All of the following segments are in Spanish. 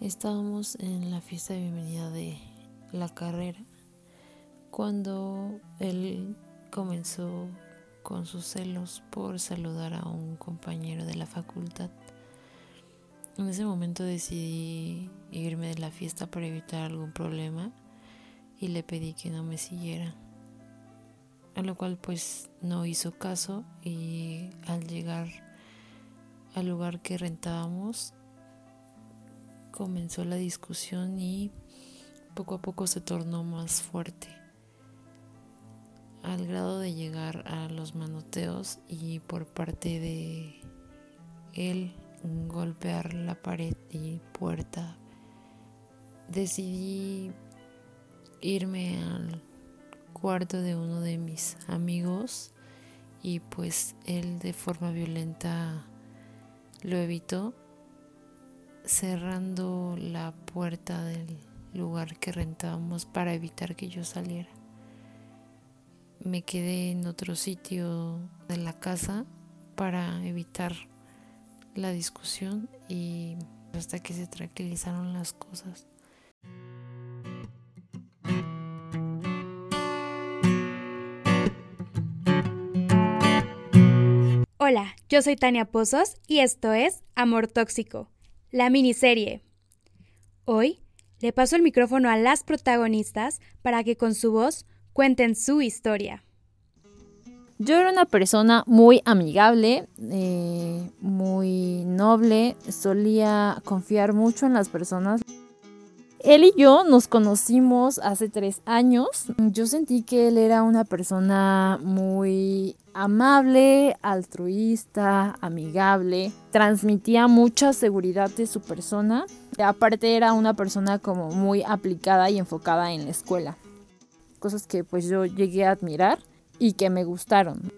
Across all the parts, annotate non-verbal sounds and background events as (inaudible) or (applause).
Estábamos en la fiesta de bienvenida de la carrera cuando él comenzó con sus celos por saludar a un compañero de la facultad. En ese momento decidí irme de la fiesta para evitar algún problema y le pedí que no me siguiera. A lo cual pues no hizo caso y al llegar al lugar que rentábamos comenzó la discusión y poco a poco se tornó más fuerte. Al grado de llegar a los manoteos y por parte de él golpear la pared y puerta decidí irme al cuarto de uno de mis amigos y pues él de forma violenta lo evitó cerrando la puerta del lugar que rentábamos para evitar que yo saliera. Me quedé en otro sitio de la casa para evitar la discusión y hasta que se tranquilizaron las cosas. Hola, yo soy Tania Pozos y esto es Amor Tóxico, la miniserie. Hoy le paso el micrófono a las protagonistas para que con su voz cuenten su historia. Yo era una persona muy amigable, eh, muy noble, solía confiar mucho en las personas. Él y yo nos conocimos hace tres años. Yo sentí que él era una persona muy amable, altruista, amigable. Transmitía mucha seguridad de su persona. Aparte era una persona como muy aplicada y enfocada en la escuela. Cosas que pues yo llegué a admirar y que me gustaron.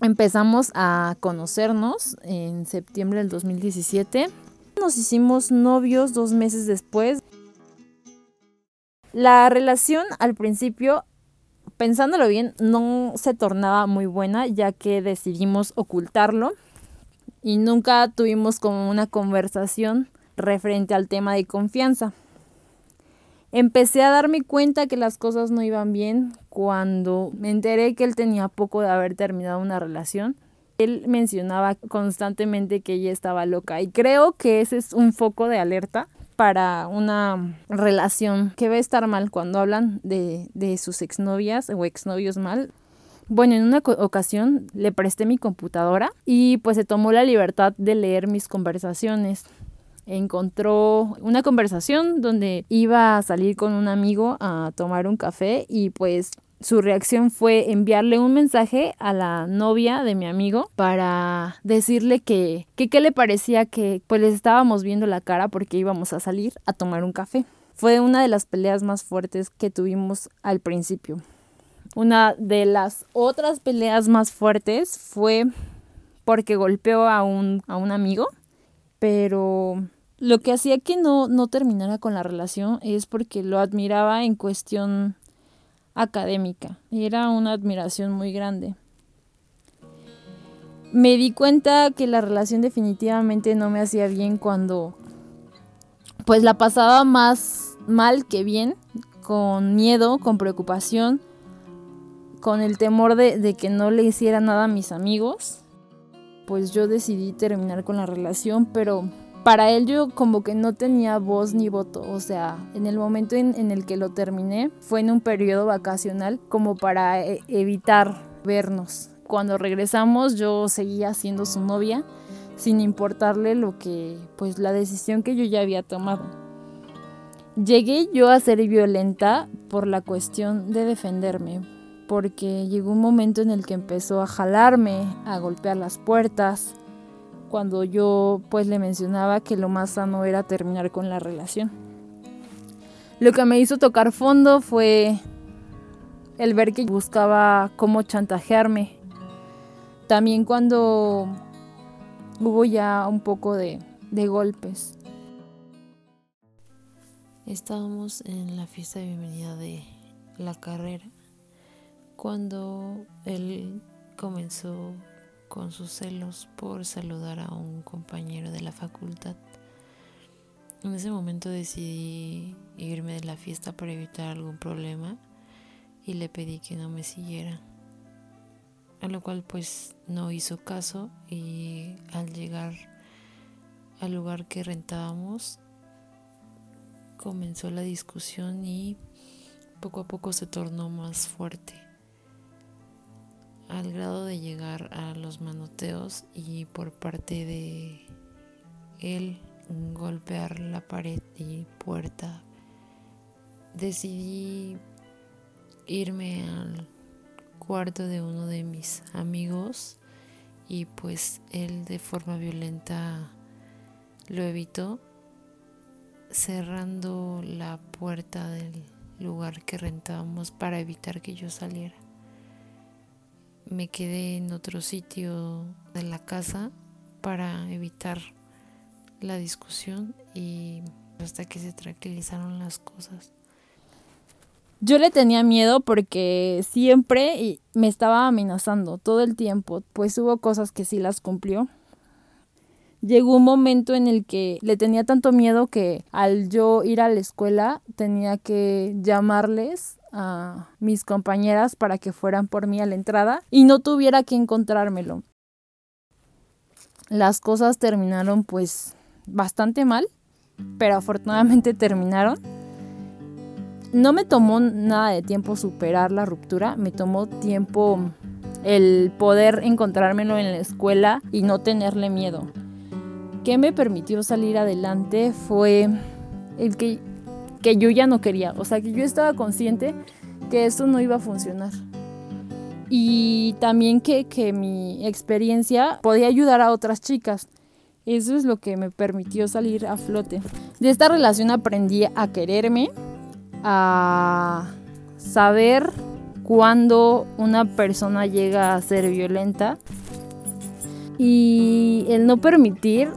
Empezamos a conocernos en septiembre del 2017. Nos hicimos novios dos meses después. La relación al principio, pensándolo bien, no se tornaba muy buena ya que decidimos ocultarlo y nunca tuvimos como una conversación referente al tema de confianza. Empecé a darme cuenta que las cosas no iban bien cuando me enteré que él tenía poco de haber terminado una relación. Él mencionaba constantemente que ella estaba loca y creo que ese es un foco de alerta para una relación que va a estar mal cuando hablan de, de sus exnovias o exnovios mal. Bueno, en una ocasión le presté mi computadora y pues se tomó la libertad de leer mis conversaciones. Encontró una conversación donde iba a salir con un amigo a tomar un café y pues su reacción fue enviarle un mensaje a la novia de mi amigo para decirle que, qué le parecía que pues les estábamos viendo la cara porque íbamos a salir a tomar un café. Fue una de las peleas más fuertes que tuvimos al principio. Una de las otras peleas más fuertes fue porque golpeó a un, a un amigo, pero lo que hacía que no, no terminara con la relación es porque lo admiraba en cuestión académica. Era una admiración muy grande. Me di cuenta que la relación definitivamente no me hacía bien cuando pues la pasaba más mal que bien, con miedo, con preocupación, con el temor de, de que no le hiciera nada a mis amigos. Pues yo decidí terminar con la relación, pero para él yo como que no tenía voz ni voto, o sea, en el momento en, el que lo terminé fue en un periodo vacacional como para e, evitar vernos. Cuando regresamos yo seguía siendo su novia sin importarle lo que, pues la decisión que yo ya había tomado. Llegué yo a ser violenta por la cuestión de defenderme, porque llegó un momento en el que empezó a jalarme, a golpear las puertas, cuando yo pues le mencionaba que lo más sano era terminar con la relación. Lo que me hizo tocar fondo fue el ver que buscaba cómo chantajearme. También cuando hubo ya un poco de, de golpes. Estábamos en la fiesta de bienvenida de la carrera cuando él comenzó con sus celos por saludar a un compañero de la facultad. En ese momento decidí irme de la fiesta para evitar algún problema y le pedí que no me siguiera. A lo cual pues no hizo caso y al llegar al lugar que rentábamos comenzó la discusión y poco a poco se tornó más fuerte al grado de llegar a los manoteos y por parte de él golpear la pared y puerta decidí irme al cuarto de uno de mis amigos y pues él de forma violenta lo evitó cerrando la puerta del lugar que rentábamos para evitar que yo saliera. Me quedé en otro sitio de la casa para evitar la discusión y hasta que se tranquilizaron las cosas. Yo le tenía miedo porque siempre me estaba amenazando todo el tiempo, pues hubo cosas que sí las cumplió. Llegó un momento en el que le tenía tanto miedo que al yo ir a la escuela tenía que llamarles a mis compañeras para que fueran por mí a la entrada y no tuviera que encontrármelo. Las cosas terminaron pues bastante mal, pero afortunadamente (laughs) terminaron no me tomó nada de tiempo superar la ruptura, me tomó tiempo el poder encontrármelo en la escuela y no tenerle miedo. ¿Qué me permitió salir adelante? Fue el que, que yo ya no quería, o sea que yo estaba consciente que eso no iba a funcionar. Y también que, que mi experiencia podía ayudar a otras chicas. Eso es lo que me permitió salir a flote. De esta relación aprendí a quererme, a saber cuándo una persona llega a ser violenta y el no permitir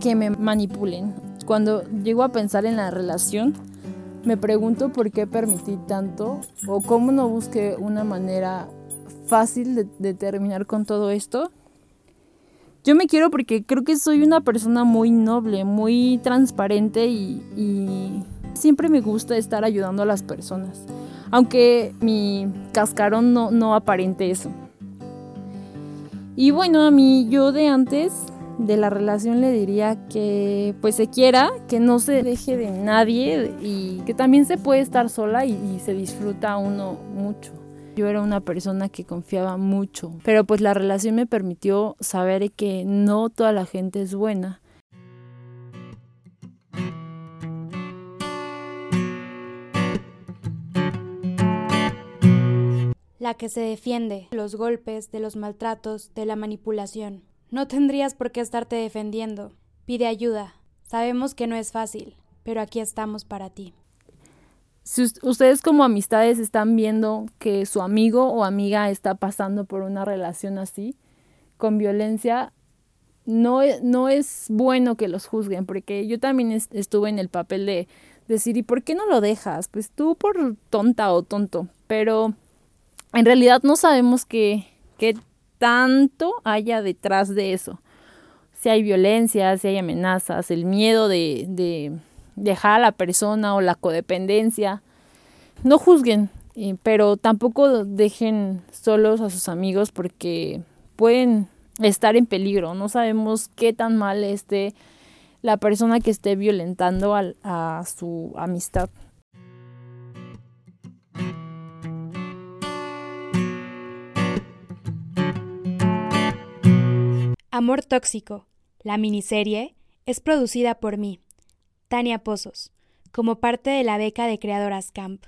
que me manipulen. Cuando llego a pensar en la relación, me pregunto por qué permití tanto o cómo no busqué una manera fácil de, terminar con todo esto. Yo me quiero porque creo que soy una persona muy noble, muy transparente y Siempre me gusta estar ayudando a las personas, aunque mi cascarón no, no aparente eso. Y bueno, a mí yo de antes de la relación le diría que pues se quiera, que no se deje de nadie y que también se puede estar sola y, se disfruta uno mucho. Yo era una persona que confiaba mucho, pero pues la relación me permitió saber que no toda la gente es buena la que se defiende los golpes, de los maltratos, de la manipulación. No tendrías por qué estarte defendiendo. Pide ayuda. Sabemos que no es fácil, pero aquí estamos para ti. Si ustedes como amistades están viendo que su amigo o amiga está pasando por una relación así, con violencia, no, e, no es bueno que los juzguen, porque yo también estuve en el papel de decir, ¿y por qué no lo dejas? Pues tú por tonta o tonto, pero en realidad no sabemos qué, qué tanto haya detrás de eso. Si hay violencia, si hay amenazas, el miedo de, de dejar a la persona o la codependencia. No juzguen, pero tampoco dejen solos a sus amigos porque pueden estar en peligro. No sabemos qué tan mal esté la persona que esté violentando a su amistad. Amor Tóxico, la miniserie, es producida por mí, Tania Pozos, como parte de la beca de Creadoras Camp.